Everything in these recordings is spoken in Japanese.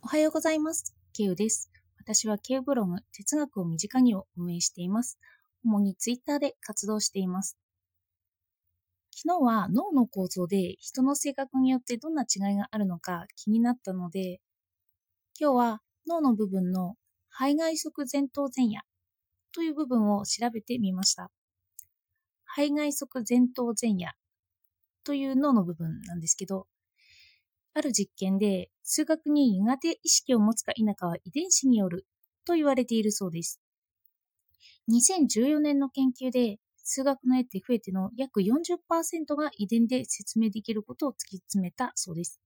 おはようございます。ケウです。私はケウブログ哲学を身近にを運営しています。主にツイッターで活動しています。昨日は脳の構造で人の性格によってどんな違いがあるのか気になったので、今日は脳の部分の肺外側前頭前野という部分を調べてみました。肺外側前頭前野という脳の部分なんですけど、ある実験で数学に苦手意識を持つか否かは遺伝子によると言われているそうです。2014年の研究で数学の絵って増えての約40%が遺伝で説明できることを突き詰めたそうです。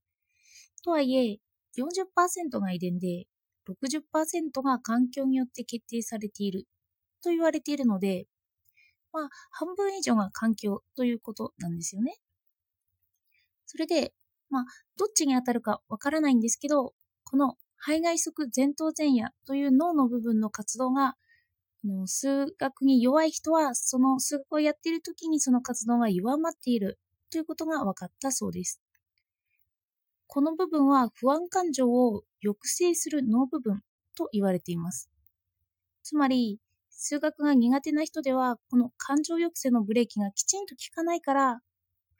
とはいえ、40%が遺伝で60%が環境によって決定されていると言われているので、まあ、半分以上が環境ということなんですよね。それで、まあ、どっちに当たるかわからないんですけど、この肺外側前頭前野という脳の部分の活動が、数学に弱い人は、その数学をやっている時にその活動が弱まっているということが分かったそうです。この部分は不安感情を抑制する脳部分と言われています。つまり、数学が苦手な人では、この感情抑制のブレーキがきちんと効かないから、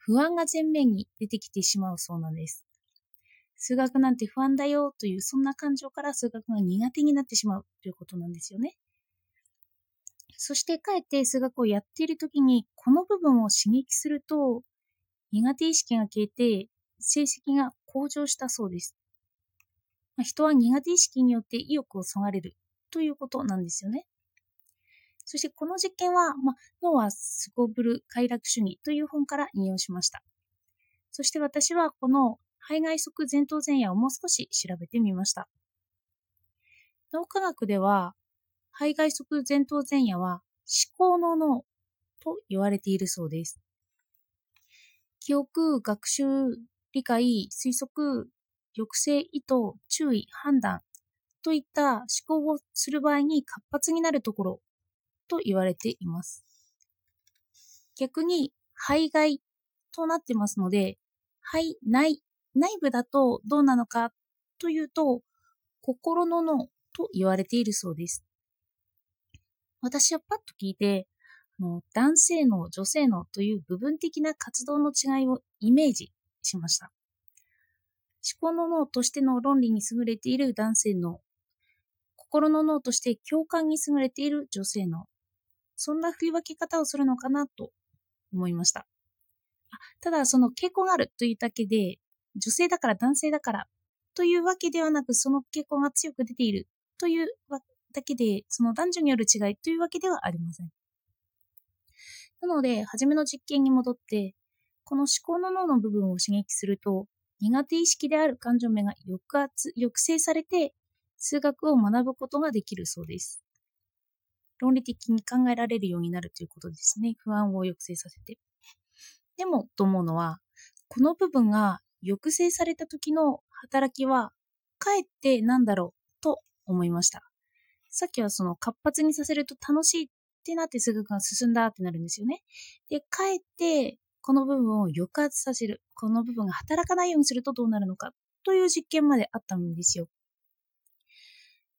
不安が前面に出てきてしまうそうなんです。数学なんて不安だよというそんな感情から数学が苦手になってしまうということなんですよね。そしてかえって数学をやっているときにこの部分を刺激すると苦手意識が消えて成績が向上したそうです。まあ、人は苦手意識によって意欲をそがれるということなんですよね。そしてこの実験は、まあ、脳はすこぶる快楽主義という本から引用しました。そして私はこの肺外側前頭前野をもう少し調べてみました。脳科学では、肺外側前頭前野は思考の脳と言われているそうです。記憶、学習、理解、推測、抑制、意図、注意、判断といった思考をする場合に活発になるところと言われています。逆に、肺外となってますので、肺内、内部だとどうなのかというと、心の脳と言われているそうです。私はパッと聞いて、男性脳、女性脳という部分的な活動の違いをイメージしました。思考の脳としての論理に優れている男性脳、心の脳として共感に優れている女性脳、そんな振り分け方をするのかなと思いました。ただ、その傾向があるというだけで、女性だから男性だからというわけではなく、その傾向が強く出ているというだけで、その男女による違いというわけではありません。なので、初めの実験に戻って、この思考の脳の部分を刺激すると、苦手意識である感情面が抑圧、抑制されて、数学を学ぶことができるそうです。論理的に考えられるようになるということですね。不安を抑制させて。でも、と思うのは、この部分が抑制された時の働きは、かえってなんだろうと思いました。さっきはその活発にさせると楽しいってなって数学が進んだってなるんですよね。で、かえってこの部分を抑圧させる。この部分が働かないようにするとどうなるのかという実験まであったんですよ。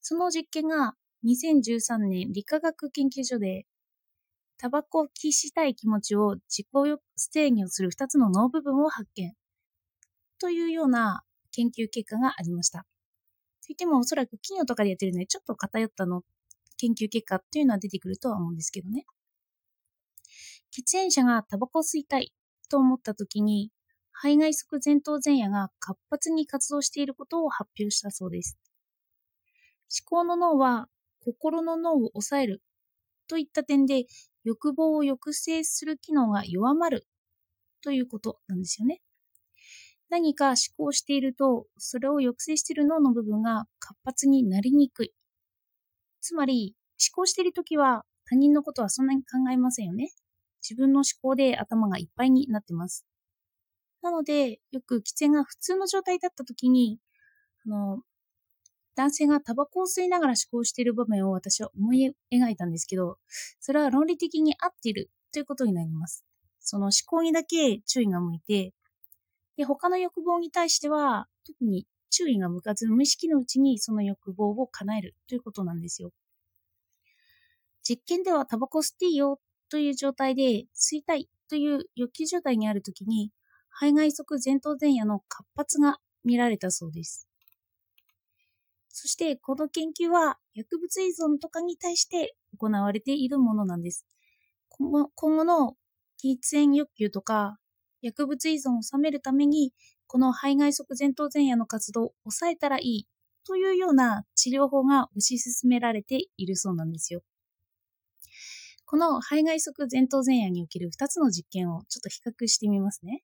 その実験が2013年理化学研究所でタバコを喫したい気持ちを自己制御する2つの脳部分を発見というような研究結果がありました。といってもおそらく企業とかでやってるのでちょっと偏ったの研究結果というのは出てくるとは思うんですけどね。喫煙者がタバコを吸いたいと思った時に肺外側前頭前野が活発に活動していることを発表したそうです。思考の脳は心の脳を抑えるといった点で欲望を抑制する機能が弱まるということなんですよね。何か思考していると、それを抑制している脳の部分が活発になりにくい。つまり、思考しているときは他人のことはそんなに考えませんよね。自分の思考で頭がいっぱいになってます。なので、よく喫煙が普通の状態だったときに、あの、男性がタバコを吸いながら思考している場面を私は思い描いたんですけど、それは論理的に合っているということになります。その思考にだけ注意が向いて、で、他の欲望に対しては特に注意が向かず無意識のうちにその欲望を叶えるということなんですよ。実験ではタバコ吸っていいよという状態で吸いたいという欲求状態にあるときに肺外側前頭前野の活発が見られたそうです。そしてこの研究は薬物依存とかに対して行われているものなんです。今後の喫煙欲求とか薬物依存を収めるためにこの肺外側前頭前野の活動を抑えたらいいというような治療法が推し進められているそうなんですよ。この肺外側前頭前野における2つの実験をちょっと比較してみますね。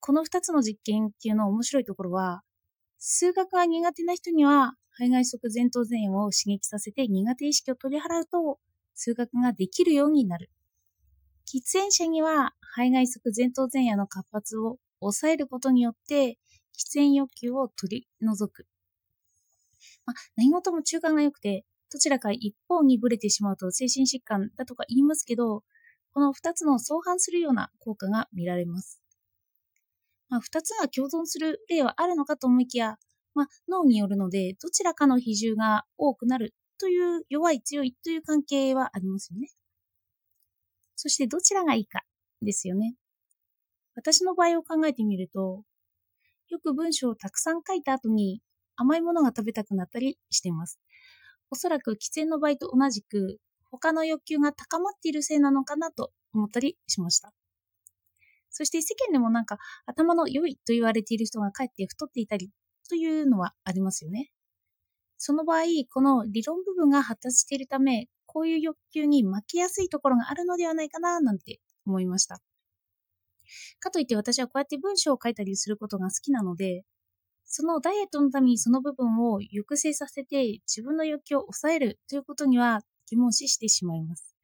この2つの実験っていうの面白いところは、数学が苦手な人には肺外側前頭前野を刺激させて苦手意識を取り払うと数学ができるようになる。喫煙者には肺外側前頭前野の活発を抑えることによって喫煙欲求を取り除く。まあ、何事も中間が良くて、どちらか一方にブレてしまうと精神疾患だとか言いますけど、この二つの相反するような効果が見られます。まあ、二つが共存する例はあるのかと思いきや、まあ、脳によるので、どちらかの比重が多くなるという弱い強いという関係はありますよね。そしてどちらがいいかですよね。私の場合を考えてみると、よく文章をたくさん書いた後に甘いものが食べたくなったりしています。おそらく喫煙の場合と同じく他の欲求が高まっているせいなのかなと思ったりしました。そして世間でもなんか頭の良いと言われている人がかえって太っていたりというのはありますよね。その場合、この理論部分が発達しているため、こういう欲求に負けやすいところがあるのではないかななんて思いました。かといって私はこうやって文章を書いたりすることが好きなので、そのダイエットのためにその部分を抑制させて自分の欲求を抑えるということには疑問視してしまいます。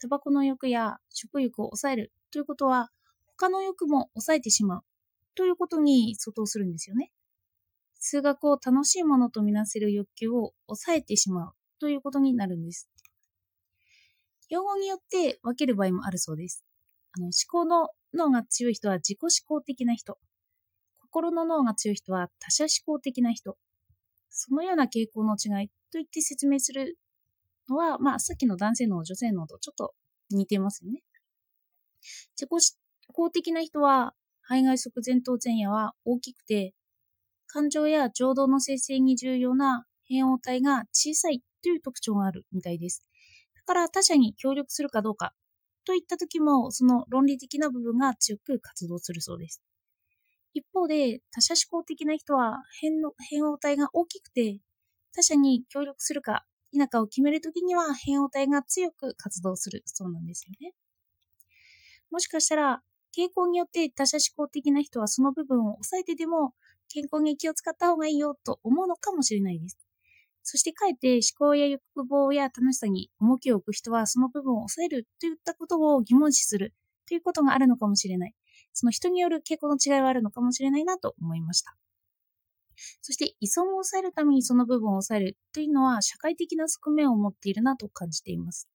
タバコの欲や食欲を抑えるということは他の欲も抑えてしまうということに相当するんですよね。数学を楽しいものとみなせる欲求を抑えてしまうということになるんです。用語によって分ける場合もあるそうです。あの思考の脳が強い人は自己思考的な人。心の脳が強い人は他者思考的な人。そのような傾向の違いと言って説明するのは、まあ、さっきの男性脳、女性脳とちょっと似てますよね。自己思考的な人は、肺外側前頭前野は大きくて、感情や情動の生成に重要な変応体が小さいという特徴があるみたいです。だから他者に協力するかどうかといった時も、その論理的な部分が強く活動するそうです。一方で、他者思考的な人は変の変応体が大きくて、他者に協力するか否かを決めるときには変応体が強く活動するそうなんですよね。もしかしたら、傾向によって他者思考的な人はその部分を抑えてでも健康に気を使った方がいいよと思うのかもしれないです。そしてかえって思考や欲望や楽しさに重きを置く人はその部分を抑えるといったことを疑問視するということがあるのかもしれない。その人による傾向の違いはあるのかもしれないなと思いました。そして依存を抑えるためにその部分を抑えるというのは社会的な側面を持っているなと感じています。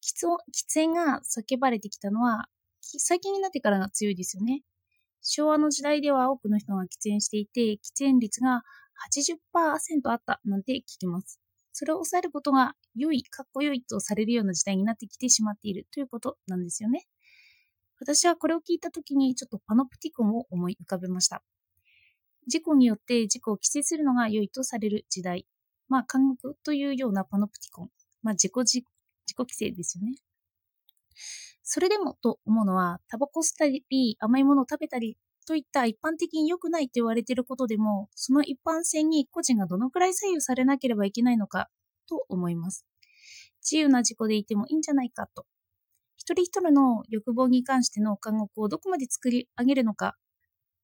喫煙が叫ばれてきたのは最近になってからが強いですよね。昭和の時代では多くの人が喫煙していて、喫煙率が80%あったなんて聞きます。それを抑えることが良い、かっこよいとされるような時代になってきてしまっているということなんですよね。私はこれを聞いたときにちょっとパノプティコンを思い浮かべました。事故によって事故を規制するのが良いとされる時代。まあ、監獄というようなパノプティコン。まあ、自己自己規制ですよね。それでもと思うのは、タバコ吸ったり、甘いものを食べたりといった一般的に良くないと言われていることでも、その一般性に個人がどのくらい左右されなければいけないのかと思います。自由な自己でいてもいいんじゃないかと一人一人の欲望に関しての監獄をどこまで作り上げるのか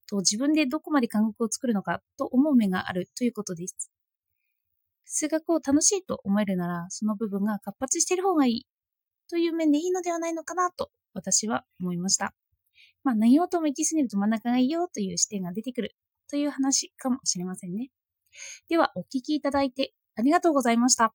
と自分でどこまで監獄を作るのかと思う目があるということです。数学を楽しいと思えるなら、その部分が活発している方がいいという面でいいのではないのかなと私は思いました。まあ何事も行き過ぎると真ん中がいいよという視点が出てくるという話かもしれませんね。では、お聞きいただいてありがとうございました。